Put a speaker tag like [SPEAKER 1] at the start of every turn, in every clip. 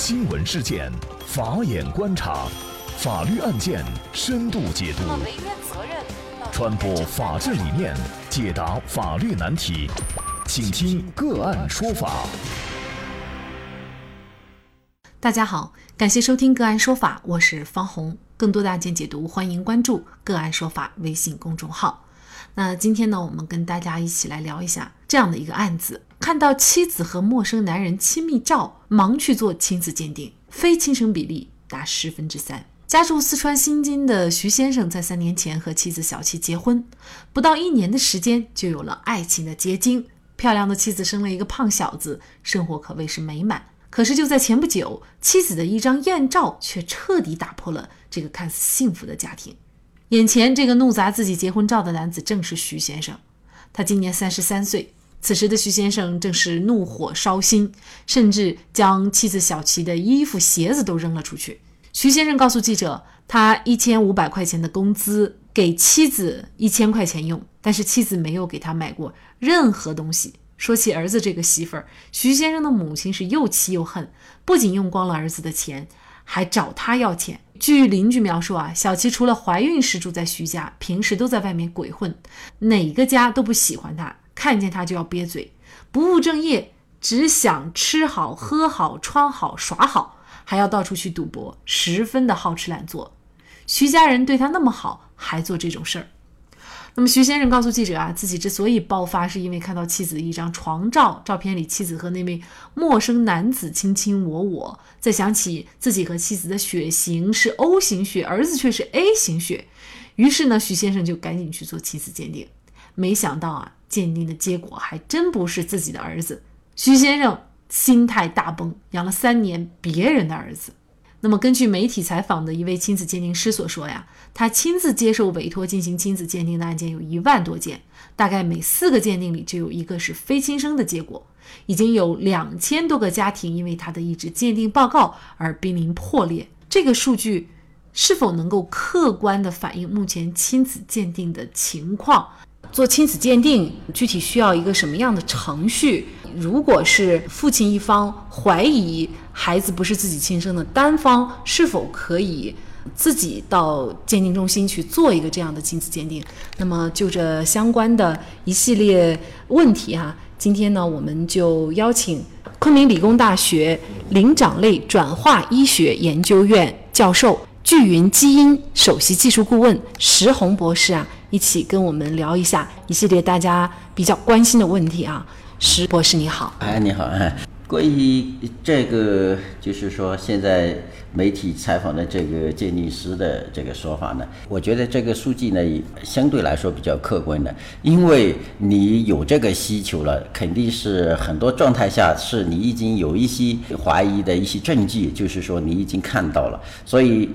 [SPEAKER 1] 新闻事件，法眼观察，法律案件深度解读，传播法治理念，解答法律难题，请听个案说法。
[SPEAKER 2] 大家好，感谢收听个案说法，我是方红。更多的案件解读，欢迎关注个案说法微信公众号。那今天呢，我们跟大家一起来聊一下这样的一个案子：看到妻子和陌生男人亲密照，忙去做亲子鉴定，非亲生比例达十分之三。家住四川新津的徐先生，在三年前和妻子小七结婚，不到一年的时间就有了爱情的结晶，漂亮的妻子生了一个胖小子，生活可谓是美满。可是就在前不久，妻子的一张艳照却彻底打破了这个看似幸福的家庭。眼前这个怒砸自己结婚照的男子正是徐先生，他今年三十三岁。此时的徐先生正是怒火烧心，甚至将妻子小琪的衣服、鞋子都扔了出去。徐先生告诉记者，他一千五百块钱的工资给妻子一千块钱用，但是妻子没有给他买过任何东西。说起儿子这个媳妇儿，徐先生的母亲是又气又恨，不仅用光了儿子的钱，还找他要钱。据邻居描述啊，小琪除了怀孕时住在徐家，平时都在外面鬼混，哪个家都不喜欢他，看见他就要憋嘴，不务正业，只想吃好喝好穿好耍好，还要到处去赌博，十分的好吃懒做。徐家人对他那么好，还做这种事儿。那么徐先生告诉记者啊，自己之所以爆发，是因为看到妻子的一张床照，照片里妻子和那位陌生男子卿卿我我，再想起自己和妻子的血型是 O 型血，儿子却是 A 型血，于是呢，徐先生就赶紧去做妻子鉴定，没想到啊，鉴定的结果还真不是自己的儿子，徐先生心态大崩，养了三年别人的儿子。那么，根据媒体采访的一位亲子鉴定师所说呀，他亲自接受委托进行亲子鉴定的案件有一万多件，大概每四个鉴定里就有一个是非亲生的结果，已经有两千多个家庭因为他的一纸鉴定报告而濒临破裂。这个数据是否能够客观地反映目前亲子鉴定的情况？做亲子鉴定具体需要一个什么样的程序？如果是父亲一方怀疑孩子不是自己亲生的，单方是否可以自己到鉴定中心去做一个这样的亲子鉴定？那么就这相关的一系列问题哈，今天呢，我们就邀请昆明理工大学灵长类转化医学研究院教授、聚云基因首席技术顾问石红博士啊，一起跟我们聊一下一系列大家比较关心的问题啊。石博士你好，
[SPEAKER 3] 哎，你好，哎，关于这个，就是说现在媒体采访的这个鉴定师的这个说法呢，我觉得这个数据呢，相对来说比较客观的，因为你有这个需求了，肯定是很多状态下是你已经有一些怀疑的一些证据，就是说你已经看到了，所以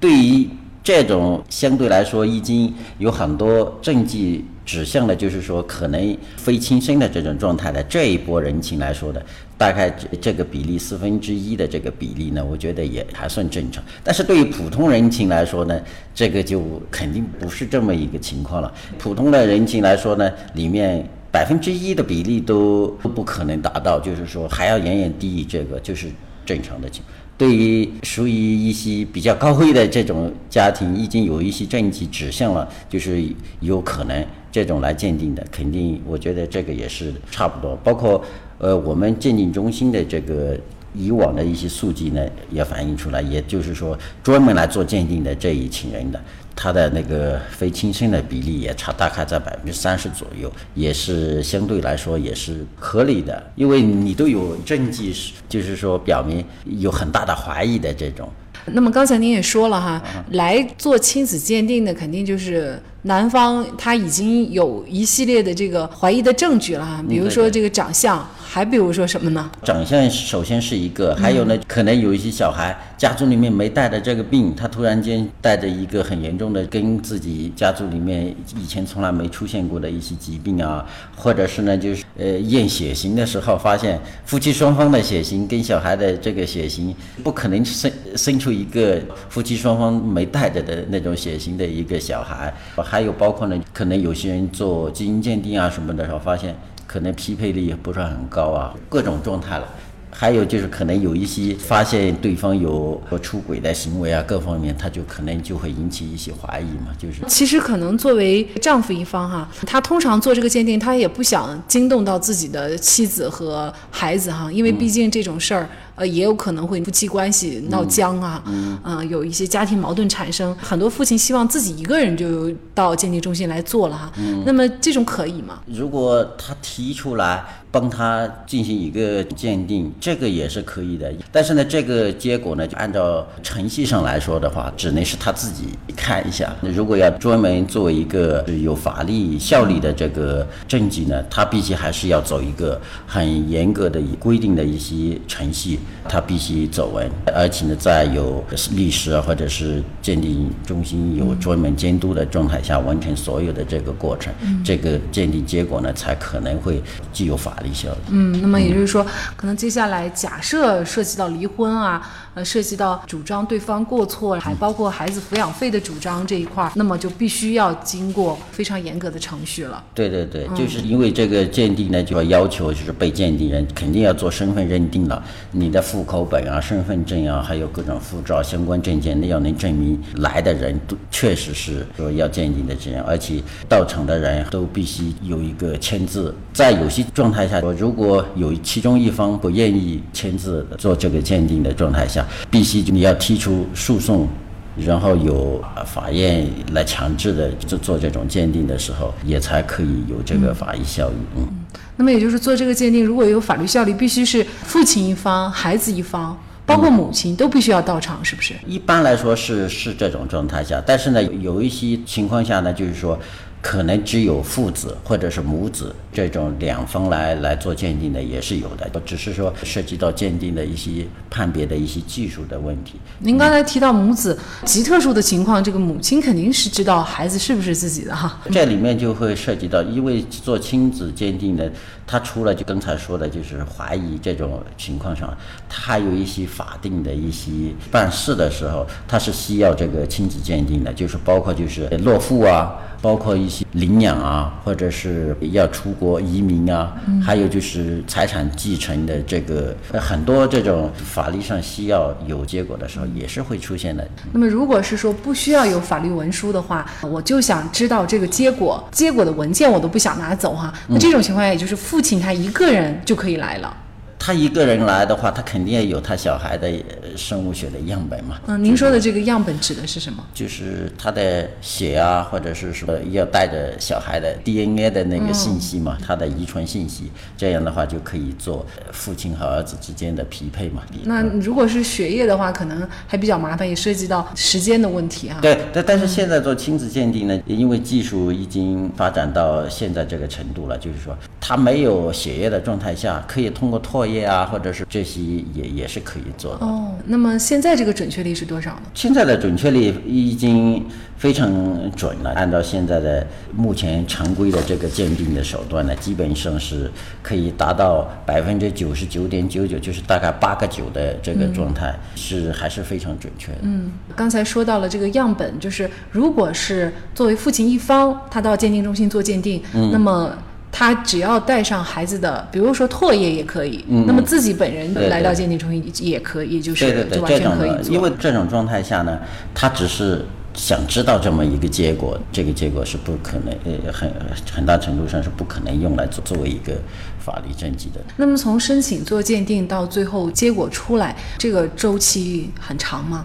[SPEAKER 3] 对于这种相对来说已经有很多证据。指向的，就是说可能非亲生的这种状态的这一波人群来说的，大概这这个比例四分之一的这个比例呢，我觉得也还算正常。但是对于普通人群来说呢，这个就肯定不是这么一个情况了。普通的人群来说呢，里面百分之一的比例都都不可能达到，就是说还要远远低于这个，就是正常的情况。对于属于一些比较高危的这种家庭，已经有一些证据指向了，就是有可能这种来鉴定的，肯定我觉得这个也是差不多。包括呃，我们鉴定中心的这个以往的一些数据呢，也反映出来，也就是说专门来做鉴定的这一群人的。他的那个非亲生的比例也差，大概在百分之三十左右，也是相对来说也是合理的，因为你都有证据，是就是说表明有很大的怀疑的这种。
[SPEAKER 2] 那么刚才您也说了哈，来做亲子鉴定的肯定就是男方他已经有一系列的这个怀疑的证据了哈，比如说这个长相。还比如说什么呢？
[SPEAKER 3] 长相首先是一个，还有呢，可能有一些小孩家族里面没带的这个病，他突然间带着一个很严重的，跟自己家族里面以前从来没出现过的一些疾病啊，或者是呢，就是呃验血型的时候发现夫妻双方的血型跟小孩的这个血型不可能生生出一个夫妻双方没带着的那种血型的一个小孩，还有包括呢，可能有些人做基因鉴定啊什么的时候发现。可能匹配率也不是很高啊，各种状态了，还有就是可能有一些发现对方有出轨的行为啊，各方面他就可能就会引起一些怀疑嘛。就是
[SPEAKER 2] 其实可能作为丈夫一方哈，他通常做这个鉴定，他也不想惊动到自己的妻子和孩子哈，因为毕竟这种事儿。呃，也有可能会夫妻关系闹僵啊，嗯，有一些家庭矛盾产生。很多父亲希望自己一个人就到鉴定中心来做了哈。那么这种可以吗？
[SPEAKER 3] 如果他提出来帮他进行一个鉴定，这个也是可以的。但是呢，这个结果呢，就按照程序上来说的话，只能是他自己看一下。如果要专门作为一个有法律效力的这个证据呢，他必须还是要走一个很严格的规定的一些程序。他必须走完，而且呢，在有律师或者是鉴定中心有专门监督的状态下，完成所有的这个过程，这个鉴定结果呢，才可能会具有法律效力。
[SPEAKER 2] 嗯，那么也就是说，可能接下来假设涉及到离婚啊。呃，涉及到主张对方过错，还包括孩子抚养费的主张这一块儿，那么就必须要经过非常严格的程序了。
[SPEAKER 3] 对对对，就是因为这个鉴定呢，就要要求就是被鉴定人肯定要做身份认定了，你的户口本啊、身份证啊，还有各种护照相关证件，那要能证明来的人都确实是说要鉴定的这样，而且到场的人都必须有一个签字。在有些状态下，如果有其中一方不愿意签字做这个鉴定的状态下，必须你要提出诉讼，然后有法院来强制的做做这种鉴定的时候，也才可以有这个法医效益。嗯，
[SPEAKER 2] 那么也就是做这个鉴定，如果有法律效力，必须是父亲一方、孩子一方，包括母亲都必须要到场，是不是？
[SPEAKER 3] 一般来说是是这种状态下，但是呢，有一些情况下呢，就是说。可能只有父子或者是母子这种两方来来做鉴定的也是有的，只是说涉及到鉴定的一些判别的一些技术的问题。
[SPEAKER 2] 您刚才提到母子极特殊的情况，这个母亲肯定是知道孩子是不是自己的哈。
[SPEAKER 3] 这里面就会涉及到，因为做亲子鉴定的，他除了就刚才说的，就是怀疑这种情况上，他还有一些法定的一些办事的时候，他是需要这个亲子鉴定的，就是包括就是落户啊。包括一些领养啊，或者是要出国移民啊，还有就是财产继承的这个很多这种法律上需要有结果的时候，也是会出现的。
[SPEAKER 2] 那么，如果是说不需要有法律文书的话，我就想知道这个结果，结果的文件我都不想拿走哈。那这种情况下，也就是父亲他一个人就可以来了。
[SPEAKER 3] 他一个人来的话，他肯定要有他小孩的生物学的样本嘛。
[SPEAKER 2] 嗯，您说的这个样本指的是什么？
[SPEAKER 3] 就是他的血啊，或者是说要带着小孩的 DNA 的那个信息嘛，他的遗传信息，这样的话就可以做父亲和儿子之间的匹配嘛。
[SPEAKER 2] 那如果是血液的话，可能还比较麻烦，也涉及到时间的问题啊。
[SPEAKER 3] 对，但但是现在做亲子鉴定呢，因为技术已经发展到现在这个程度了，就是说他没有血液的状态下，可以通过唾液。啊，或者是这些也也是可以做的
[SPEAKER 2] 哦。那么现在这个准确率是多少呢？
[SPEAKER 3] 现在的准确率已经非常准了。按照现在的目前常规的这个鉴定的手段呢，基本上是可以达到百分之九十九点九九，就是大概八个九的这个状态，是还是非常准确的。
[SPEAKER 2] 嗯，刚才说到了这个样本，就是如果是作为父亲一方，他到鉴定中心做鉴定，那么。他只要带上孩子的，比如说唾液也可以，那么自己本人来到鉴定中心也可以，就是就完全可以
[SPEAKER 3] 做。因为这种状态下呢，他只是想知道这么一个结果，这个结果是不可能，呃，很很大程度上是不可能用来作作为一个法律证据的。
[SPEAKER 2] 那么从申请做鉴定到最后结果出来，这个周期很长吗？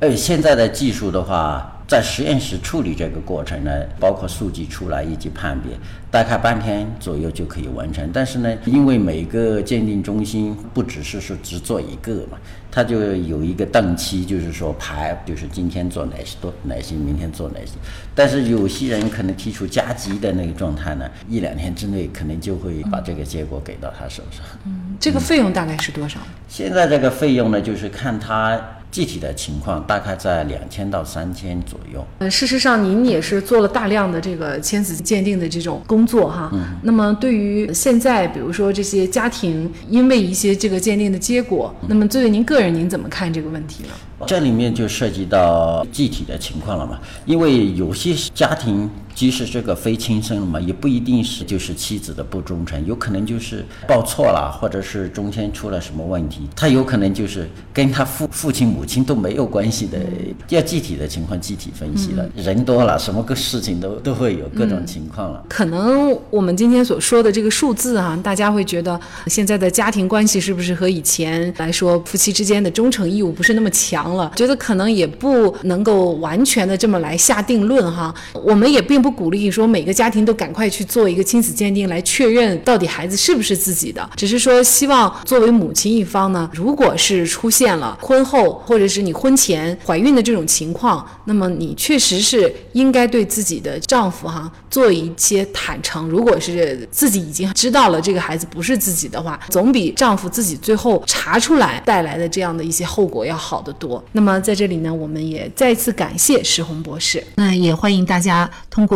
[SPEAKER 3] 呃，现在的技术的话。在实验室处理这个过程呢，包括数据出来以及判别，大概半天左右就可以完成。但是呢，因为每个鉴定中心不只是说只做一个嘛，它就有一个档期，就是说排，就是今天做哪些多哪些，明天做哪些。但是有些人可能提出加急的那个状态呢，一两天之内可能就会把这个结果给到他手上。
[SPEAKER 2] 嗯，这个费用大概是多少？
[SPEAKER 3] 现在这个费用呢，就是看他。具体的情况大概在两千到三千左右。
[SPEAKER 2] 呃，事实上，您也是做了大量的这个亲子鉴定的这种工作哈。嗯。那么，对于现在，比如说这些家庭，因为一些这个鉴定的结果，那么作为您个人，您怎么看这个问题呢？
[SPEAKER 3] 这里面就涉及到具体的情况了嘛，因为有些家庭。即使这个非亲生了嘛，也不一定是就是妻子的不忠诚，有可能就是报错了，或者是中间出了什么问题，他有可能就是跟他父父亲母亲都没有关系的，要具体的情况具体分析了。人多了，什么个事情都都会有各种情况了。
[SPEAKER 2] 可能我们今天所说的这个数字啊，大家会觉得现在的家庭关系是不是和以前来说夫妻之间的忠诚义务不是那么强了？觉得可能也不能够完全的这么来下定论哈。我们也并不。鼓励说每个家庭都赶快去做一个亲子鉴定来确认到底孩子是不是自己的，只是说希望作为母亲一方呢，如果是出现了婚后或者是你婚前怀孕的这种情况，那么你确实是应该对自己的丈夫哈做一些坦诚。如果是自己已经知道了这个孩子不是自己的话，总比丈夫自己最后查出来带来的这样的一些后果要好得多。那么在这里呢，我们也再次感谢石红博士。那也欢迎大家通过